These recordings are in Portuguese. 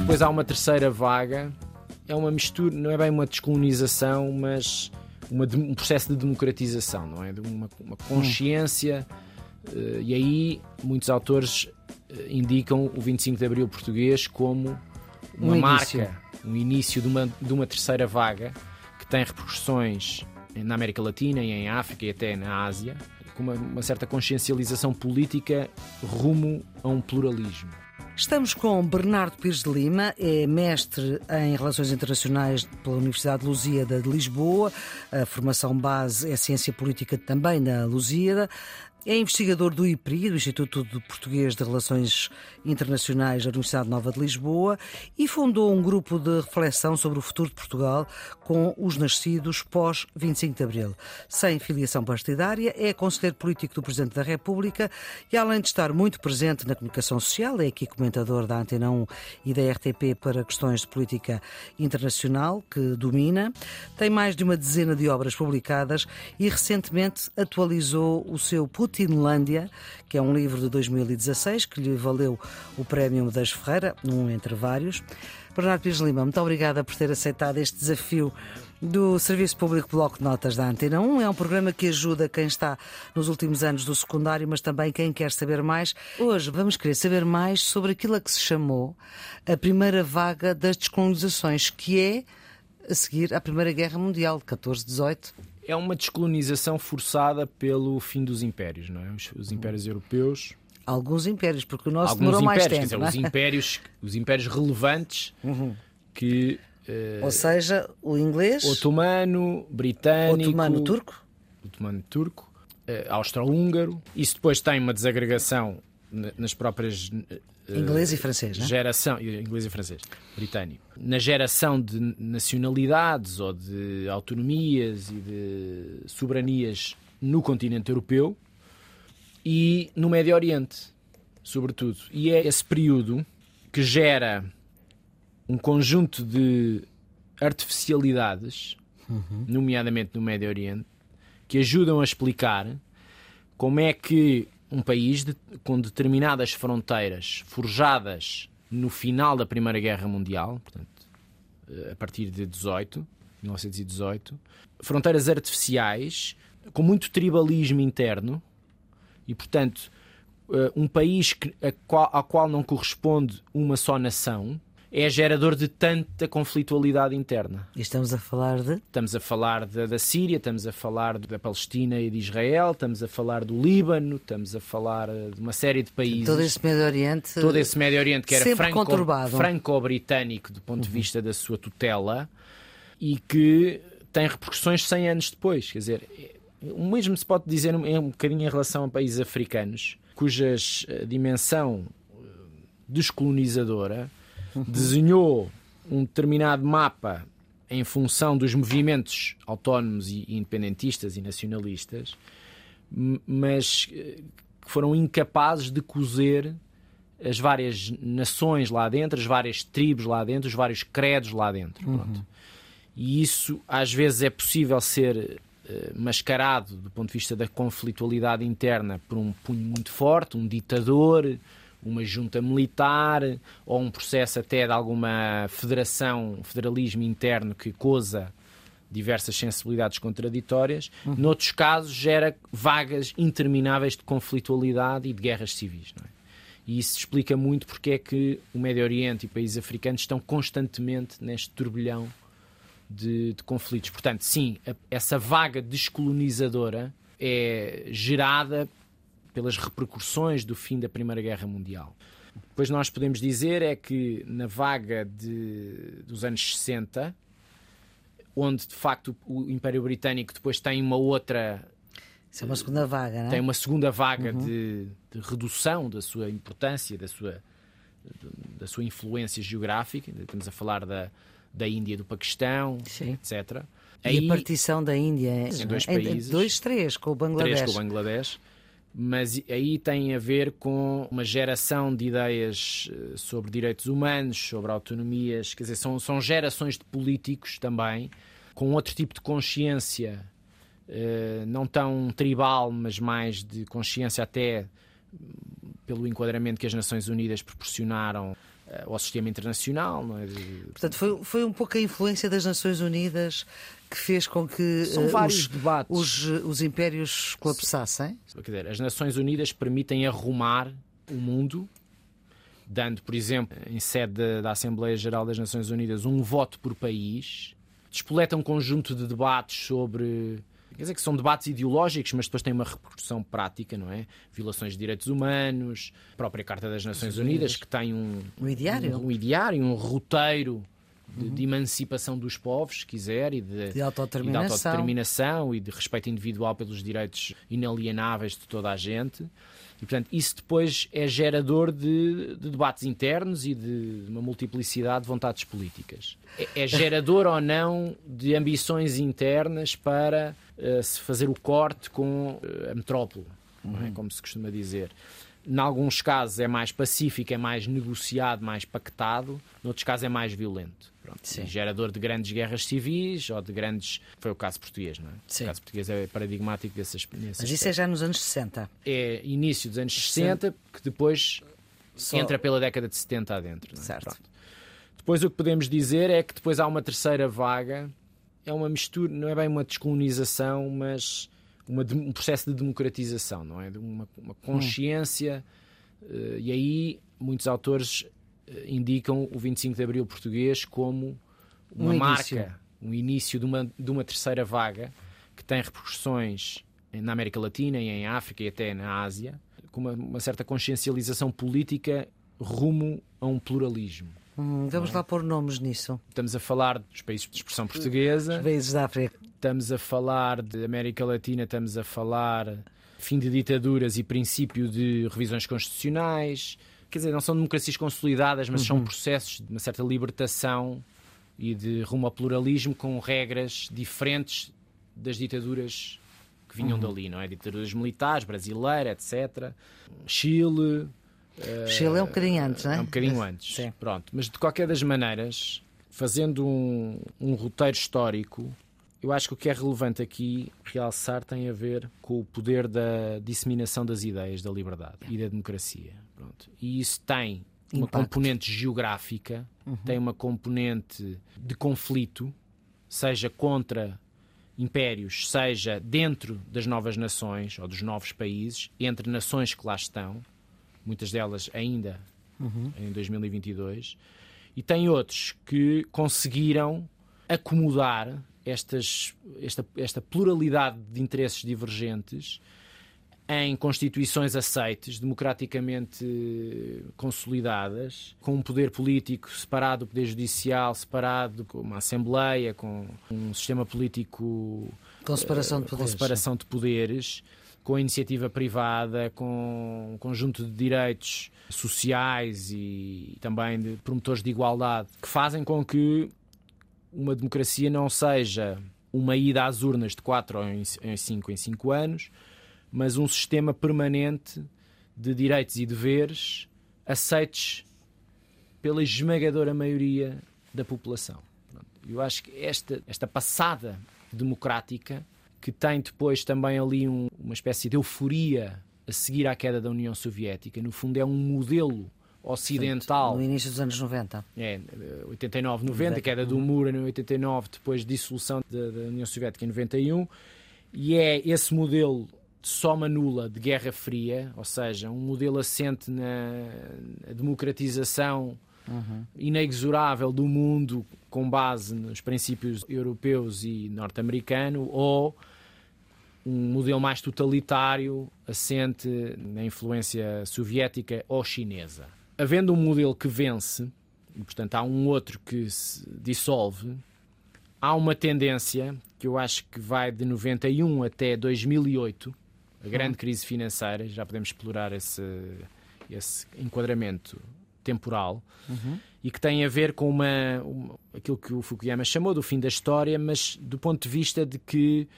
Depois há uma terceira vaga, é uma mistura, não é bem uma descolonização, mas uma, um processo de democratização, não é? De uma, uma consciência, uh, e aí muitos autores uh, indicam o 25 de Abril português como uma um marca, um início de uma, de uma terceira vaga que tem repercussões na América Latina e em África e até na Ásia, com uma, uma certa consciencialização política rumo a um pluralismo. Estamos com Bernardo Pires de Lima, é mestre em Relações Internacionais pela Universidade de Lusíada de Lisboa. A formação base é Ciência Política também na Lusíada. É investigador do IPRI, do Instituto de Português de Relações Internacionais da Universidade Nova de Lisboa, e fundou um grupo de reflexão sobre o futuro de Portugal com os nascidos pós 25 de Abril. Sem filiação partidária, é conselheiro político do Presidente da República e, além de estar muito presente na comunicação social, é aqui comentador da Antena 1 e da RTP para questões de política internacional, que domina. Tem mais de uma dezena de obras publicadas e recentemente atualizou o seu Putin Putinlândia, que é um livro de 2016 que lhe valeu o Prémio Medeiros Ferreira, um entre vários. Bernardo Pires Lima, muito obrigada por ter aceitado este desafio do Serviço Público Bloco de Notas da Antena 1. É um programa que ajuda quem está nos últimos anos do secundário, mas também quem quer saber mais. Hoje vamos querer saber mais sobre aquilo a que se chamou a primeira vaga das descolonizações, que é a seguir à Primeira Guerra Mundial, de 14-18 é uma descolonização forçada pelo fim dos impérios, não é? Os, os impérios europeus. Alguns impérios, porque o nosso Alguns demorou impérios, mais tempo. Quer dizer, os, é? impérios, os impérios relevantes uhum. que. Uh, Ou seja, o inglês. Otomano, britânico. Otomano turco. Otomano turco. Uh, austro-húngaro. Isso depois tem uma desagregação nas próprias Inglês e francês, né? Geração, inglês e francês, britânico. Na geração de nacionalidades ou de autonomias e de soberanias no continente europeu e no Médio Oriente, sobretudo. E é esse período que gera um conjunto de artificialidades, uhum. nomeadamente no Médio Oriente, que ajudam a explicar como é que um país de, com determinadas fronteiras forjadas no final da Primeira Guerra Mundial, portanto, eh, a partir de 18, 1918, fronteiras artificiais com muito tribalismo interno e, portanto, eh, um país que, a qual, a qual não corresponde uma só nação, é gerador de tanta conflitualidade interna. E estamos a falar de? Estamos a falar da, da Síria, estamos a falar da Palestina e de Israel, estamos a falar do Líbano, estamos a falar eh, de uma série de países. Todo esse Médio Oriente. Todo esse Médio Oriente que era franco, franco-britânico do ponto de uhum. vista da sua tutela e que tem repercussões 100 anos depois. Quer dizer, o mesmo se pode dizer um, um bocadinho em relação a países africanos, cujas eh, dimensão eh, descolonizadora desenhou um determinado mapa em função dos movimentos autónomos e independentistas e nacionalistas, mas eh, que foram incapazes de cozer as várias nações lá dentro, as várias tribos lá dentro, os vários credos lá dentro. Uhum. E isso às vezes é possível ser uh, mascarado do ponto de vista da conflitualidade interna por um punho muito forte, um ditador, uma junta militar ou um processo até de alguma federação, federalismo interno que coza diversas sensibilidades contraditórias. Uhum. Noutros casos, gera vagas intermináveis de conflitualidade e de guerras civis. É? E isso explica muito porque é que o Médio Oriente e países africanos estão constantemente neste turbilhão de, de conflitos. Portanto, sim, a, essa vaga descolonizadora é gerada pelas repercussões do fim da Primeira Guerra Mundial. Depois nós podemos dizer é que na vaga de, dos anos 60, onde de facto o Império Britânico depois tem uma outra. Isso é uma segunda vaga, não é? Tem uma segunda vaga uhum. de, de, redução da sua importância, da sua, da sua influência geográfica. Estamos a falar da, da Índia, do Paquistão, Sim. etc. E Aí, a partição da Índia é, em dois países. Dois, três, com o Bangladesh. Três com o Bangladesh mas aí tem a ver com uma geração de ideias eh, sobre direitos humanos, sobre autonomias, quer dizer, são, são gerações de políticos também, com outro tipo de consciência uh, não tão tribal, mas mais de consciência até pelo enquadramento que as Nações Unidas proporcionaram ao sistema internacional. Não é? Portanto, foi, foi um pouco a influência das Nações Unidas que fez com que São uh, vários os, debates. Os, os impérios colapsassem? Quer dizer, as Nações Unidas permitem arrumar o mundo dando, por exemplo, em sede da Assembleia Geral das Nações Unidas, um voto por país, despoleta um conjunto de debates sobre. Quer dizer que são debates ideológicos, mas depois têm uma repercussão prática, não é? Violações de direitos humanos, a própria Carta das Nações Unidas, que tem um, um ideário, um, um, ideário, um roteiro de, de, emancipação dos povos, se quiser, e de, de, autodeterminação. e de autodeterminação e de respeito individual pelos direitos inalienáveis de toda a gente. E, portanto, isso depois é gerador de, de debates internos e de uma multiplicidade de vontades políticas. É, é gerador ou não de ambições internas para uh, se fazer o corte com uh, a metrópole, é? uhum. é? como se costuma dizer. Em alguns casos é mais pacífico, é mais negociado, mais pactado, noutros casos é mais violento. Pronto, gerador de grandes guerras civis ou de grandes. Foi o caso português, não é? Sim. O caso português é paradigmático dessas. Mas isso é já nos anos 60. É início dos anos 60, que depois Só... entra pela década de 70 adentro. Não é? Certo. Pronto. Depois o que podemos dizer é que depois há uma terceira vaga, é uma mistura, não é bem uma descolonização, mas uma, um processo de democratização, não é? De uma, uma consciência. Hum. Uh, e aí muitos autores indicam o 25 de Abril português como uma um marca, um início de uma, de uma terceira vaga que tem repercussões na América Latina e em África e até na Ásia, com uma, uma certa consciencialização política rumo a um pluralismo. Hum, vamos é? lá pôr nomes nisso. Estamos a falar dos países de expressão portuguesa. Os países da África. Estamos a falar de América Latina, estamos a falar fim de ditaduras e princípio de revisões constitucionais quer dizer, não são democracias consolidadas, mas uhum. são processos de uma certa libertação e de rumo ao pluralismo com regras diferentes das ditaduras que vinham uhum. dali, não é? Ditaduras militares, brasileira, etc. Chile. Chile é um bocadinho antes, não é? É um bocadinho antes. Sim. Pronto. Mas de qualquer das maneiras, fazendo um, um roteiro histórico, eu acho que o que é relevante aqui realçar tem a ver com o poder da disseminação das ideias da liberdade e da democracia. Pronto. E isso tem uma componente geográfica, uhum. tem uma componente de conflito, seja contra impérios, seja dentro das novas nações ou dos novos países, entre nações que lá estão, muitas delas ainda uhum. em 2022, e tem outros que conseguiram acomodar estas, esta, esta pluralidade de interesses divergentes em constituições aceites, democraticamente consolidadas, com um poder político separado do poder judicial, separado com uma assembleia, com um sistema político com separação de poderes, com, separação de poderes, com a iniciativa privada, com um conjunto de direitos sociais e também de promotores de igualdade, que fazem com que uma democracia não seja uma ida às urnas de 4 em 5 em 5 anos, mas um sistema permanente de direitos e deveres aceites pela esmagadora maioria da população. Eu acho que esta, esta passada democrática, que tem depois também ali um, uma espécie de euforia a seguir à queda da União Soviética, no fundo é um modelo ocidental. No início dos anos 90. É, 89, 90, queda do muro em 89, depois dissolução da, da União Soviética em 91, e é esse modelo de soma nula de Guerra Fria, ou seja, um modelo assente na democratização uhum. inexorável do mundo com base nos princípios europeus e norte-americano, ou um modelo mais totalitário assente na influência soviética ou chinesa havendo um modelo que vence, e portanto há um outro que se dissolve, há uma tendência que eu acho que vai de 91 até 2008, a grande crise financeira, já podemos explorar esse, esse enquadramento temporal, uhum. e que tem a ver com uma, uma, aquilo que o Fukuyama chamou do fim da história, mas do ponto de vista de que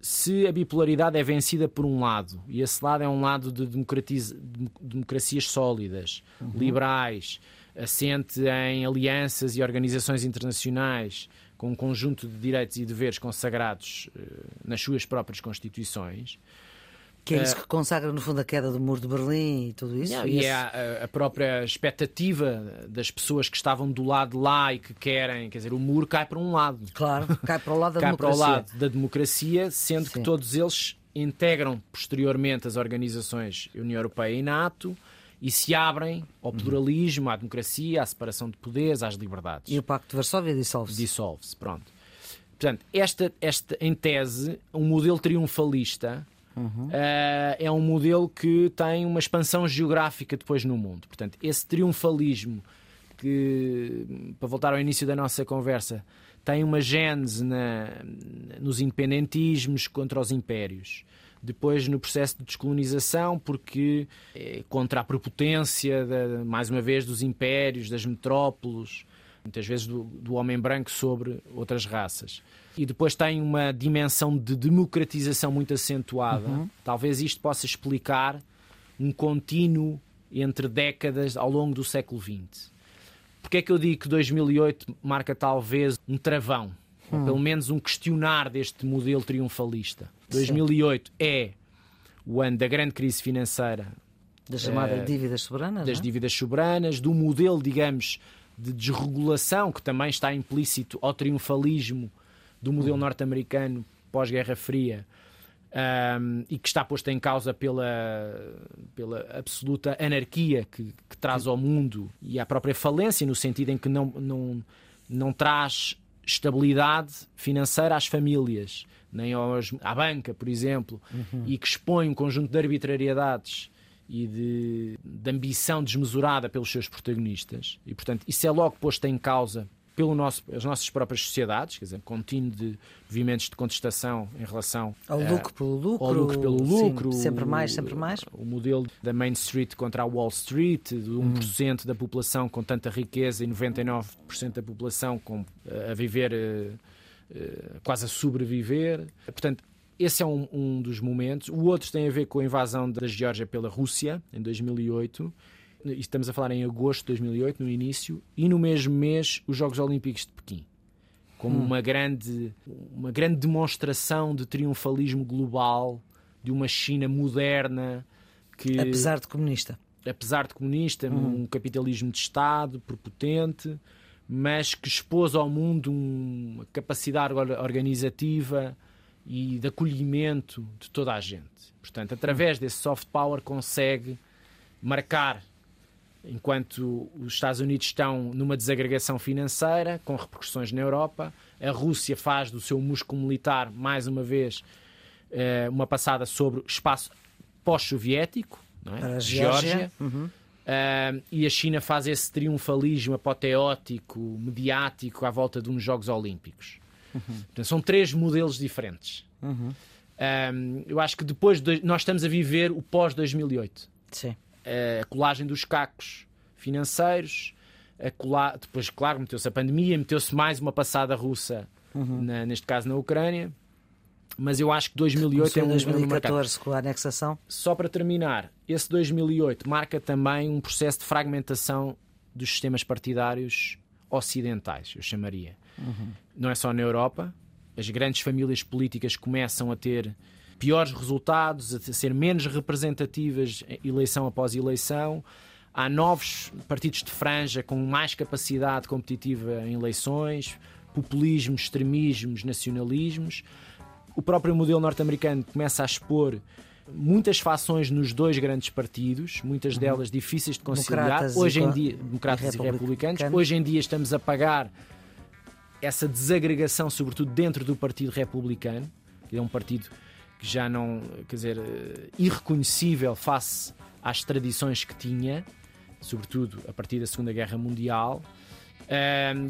se a bipolaridade é vencida por um lado, e esse lado é um lado de democracias sólidas, uhum. liberais, assente em alianças e organizações internacionais com um conjunto de direitos e deveres consagrados uh, nas suas próprias constituições. Que é isso que consagra, no fundo, a queda do muro de Berlim e tudo isso? Não, e, é a, a, própria expectativa das pessoas que estavam do lado lá e que querem, quer dizer, o muro cai para um lado. Claro, cai para o lado da cai democracia. para o lado da democracia, sendo Sim. que todos eles integram posteriormente as organizações União Europeia e NATO e se abrem ao pluralismo, à democracia, à separação de poderes, às liberdades. E o Pacto de Varsóvia dissolve-se. Dissolve-se, pronto. Portanto, esta, esta, em tese, um modelo triunfalista uhum. uh, é um modelo que tem uma expansão geográfica depois no mundo. Portanto, esse triunfalismo que, para voltar ao início da nossa conversa, tem uma gênese na, nos independentismos contra os impérios depois no processo de descolonização, porque é contra a prepotência, de, mais uma vez, dos impérios, das metrópoles, muitas vezes do, do, homem branco sobre outras raças. E depois tem uma dimensão de democratização muito acentuada. Uhum. Talvez isto possa explicar um contínuo entre décadas ao longo do século XX. Porque é que eu digo que 2008 marca talvez um travão? Ou hum. pelo menos um questionar deste modelo triunfalista? 2008 é o ano da grande crise financeira. Da chamada uh, dívidas soberanas? Das é? dívidas soberanas, do modelo, digamos, de desregulação que também está implícito ao triunfalismo do modelo norte-americano pós-Guerra Fria um, e que está posto em causa pela, pela absoluta anarquia que, que, traz ao mundo e à própria falência, no sentido em que não, não, não traz estabilidade financeira às famílias nem aos, à banca, por exemplo, uhum. e que expõe um conjunto de arbitrariedades e de, de, ambição desmesurada pelos seus protagonistas. E, portanto, isso é logo posto em causa pelas nosso, nossas próprias sociedades, quer dizer, contínuo de movimentos de contestação em relação ao lucro pelo lucro, ao lucro pelo lucro, sim, sempre mais, sempre mais. O, o, modelo da Main Street contra a Wall Street, de 1% hum. da população com tanta riqueza e 99% da população com, a viver uh, eh, quase a sobreviver. Portanto, esse é um, um, dos momentos. O outro tem a ver com a invasão da Geórgia pela Rússia, em 2008. Estamos a falar em agosto de 2008, no início, e no mesmo mês os Jogos Olímpicos de Pequim. Como hum. uma, grande, uma grande demonstração de triunfalismo global de uma China moderna que. Apesar de comunista. Apesar de comunista, hum. um capitalismo de Estado, prepotente mas que expôs ao mundo uma capacidade organizativa e de acolhimento de toda a gente. Portanto, através desse soft power consegue marcar, enquanto os Estados Unidos estão numa desagregação financeira, com repercussões na Europa, a Rússia faz do seu músculo militar, mais uma vez, eh, uma passada sobre o espaço pós-soviético, é? a Geórgia. Geórgia. Uhum. Uh, e a China faz esse triunfalismo apoteótico, mediático, à volta de uns Jogos Olímpicos. Uhum. Portanto, são três modelos diferentes. Uhum. eu acho que depois de, nós estamos a viver o pós-2008. Sim. A colagem dos cacos financeiros, depois, claro, meteu-se a pandemia, meteu-se mais uma passada russa, uhum. na, neste caso na Ucrânia mas eu acho que 2008 é um 2014 com a anexação. Só para terminar, esse 2008 marca também um processo de fragmentação dos sistemas partidários ocidentais, eu chamaria. Uhum. Não é só na Europa, as grandes famílias políticas começam a ter piores resultados, a ser menos representativas eleição após eleição. Há novos partidos de franja com mais capacidade competitiva em eleições, populismos, extremismos, nacionalismos o próprio modelo norte-americano começa a expor muitas fações nos dois grandes partidos, muitas uhum. delas difíceis de conciliar. Hoje em dia, democratas e republicanos, hoje em dia estamos a pagar essa desagregação, sobretudo dentro do Partido Republicano, que é um partido que já não, quer dizer, eh, irreconhecível face às tradições que tinha, sobretudo a partir da Segunda Guerra Mundial.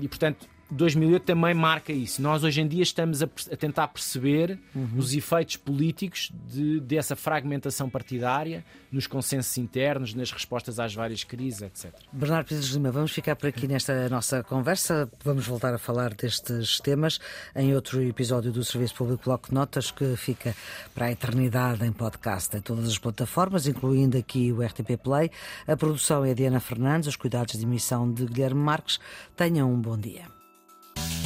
E, portanto, 2008 também marca isso. Nós hoje em dia estamos a, a tentar perceber uhum. os efeitos políticos de, dessa fragmentação partidária, nos consensos internos, nas respostas às várias crises, etc. Bernardo Pires Lima, vamos ficar por aqui nesta nossa conversa. Vamos voltar a falar destes temas em outro episódio do Serviço Público Bloco Notas, que fica para a eternidade em podcast em todas as plataformas, incluindo aqui o RTP Play. A produção é a Diana Fernandes, os cuidados de emissão de Guilherme Marques. Tenham um bom dia. You.